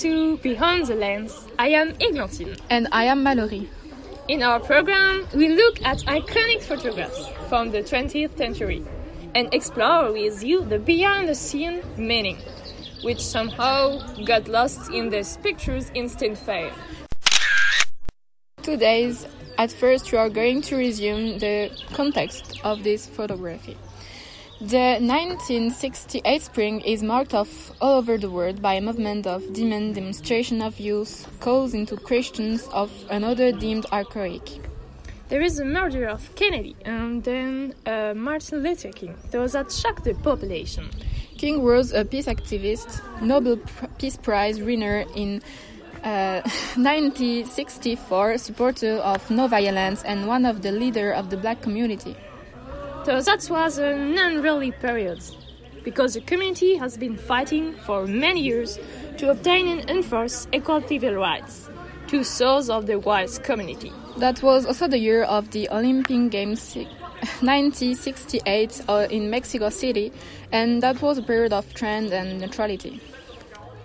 to Behind the Lens. I am Eglantine. And I am Malorie. In our program, we look at iconic photographs from the 20th century and explore with you the behind the scene meaning, which somehow got lost in these pictures' instant fame. Today's at first we are going to resume the context of this photography. The 1968 spring is marked off all over the world by a movement of demand demonstration of youth calls into Christians of another deemed archaic. There is a murder of Kennedy and then uh, Martin Luther King, those that shocked the population. King was a peace activist, Nobel Peace Prize winner in uh, 1964, supporter of no violence and one of the leader of the black community. So that was an unruly period, because the community has been fighting for many years to obtain and enforce equal civil rights, to souls of the white community. That was also the year of the Olympic Games 1968 uh, in Mexico City, and that was a period of trend and neutrality.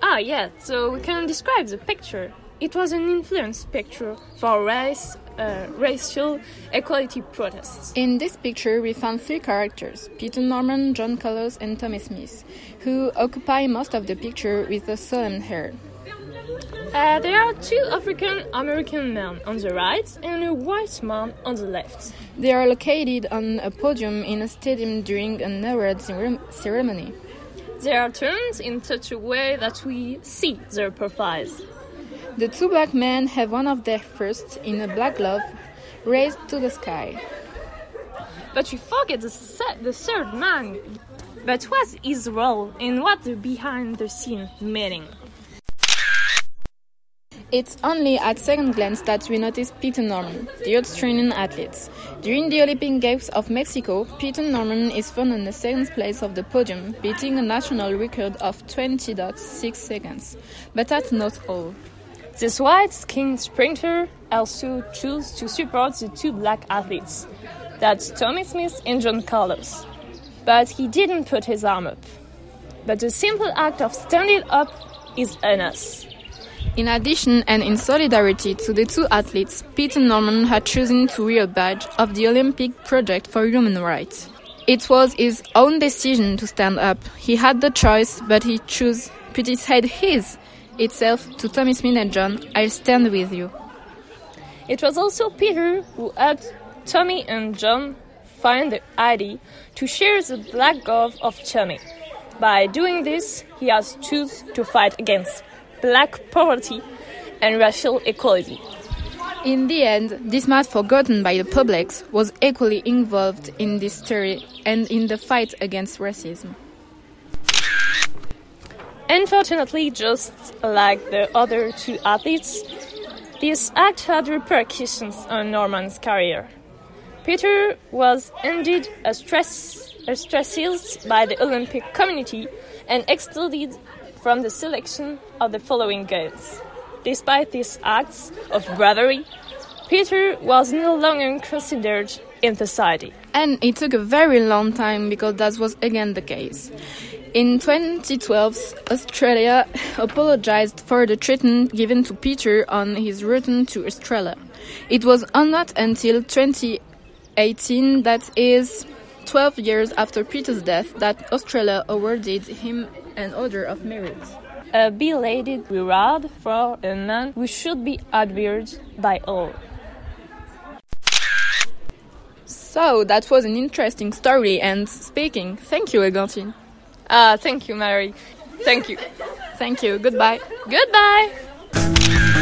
Ah, yeah, so we can describe the picture. It was an influence picture for race, uh, racial equality protests. In this picture, we found three characters Peter Norman, John Carlos, and Tommie Smith, who occupy most of the picture with a solemn hair. Uh, there are two African American men on the right and a white man on the left. They are located on a podium in a stadium during an award ceremony. They are turned in such a way that we see their profiles. The two black men have one of their fists in a black glove raised to the sky. But you forget the, the third man. But what's his role and what the behind the scene meaning? It's only at second glance that we notice Peter Norman, the Australian athlete. During the Olympic Games of Mexico, Peter Norman is found in the second place of the podium, beating a national record of 20.6 seconds. But that's not all. This white-skinned sprinter also chose to support the two black athletes, that's Tommie Smith and John Carlos. But he didn't put his arm up. But the simple act of standing up is enough. In addition and in solidarity to the two athletes, Peter Norman had chosen to wear a badge of the Olympic Project for Human Rights. It was his own decision to stand up. He had the choice, but he chose put his head his itself to Tommie Smith and John, I'll stand with you. It was also Peter who helped Tommie and John find the ID to share the black glove of Tommie. By doing this, he has chosen to fight against black poverty and racial equality. In the end, this man forgotten by the public was equally involved in this story and in the fight against racism. Unfortunately, just like the other two athletes, this act had repercussions on Norman's career. Peter was indeed ostracized by the Olympic community and excluded from the selection of the following games. Despite these acts of bravery, Peter was no longer considered in society. And it took a very long time because that was again the case. In 2012, Australia apologized for the treatment given to Peter on his return to Australia. It was not until 2018, that is 12 years after Peter's death, that Australia awarded him an Order of Merit. A belated reward for a man who should be admired by all. So that was an interesting story and speaking. Thank you, Eglantine. Uh, thank you, Mary. Thank you. Thank you. Goodbye. Goodbye.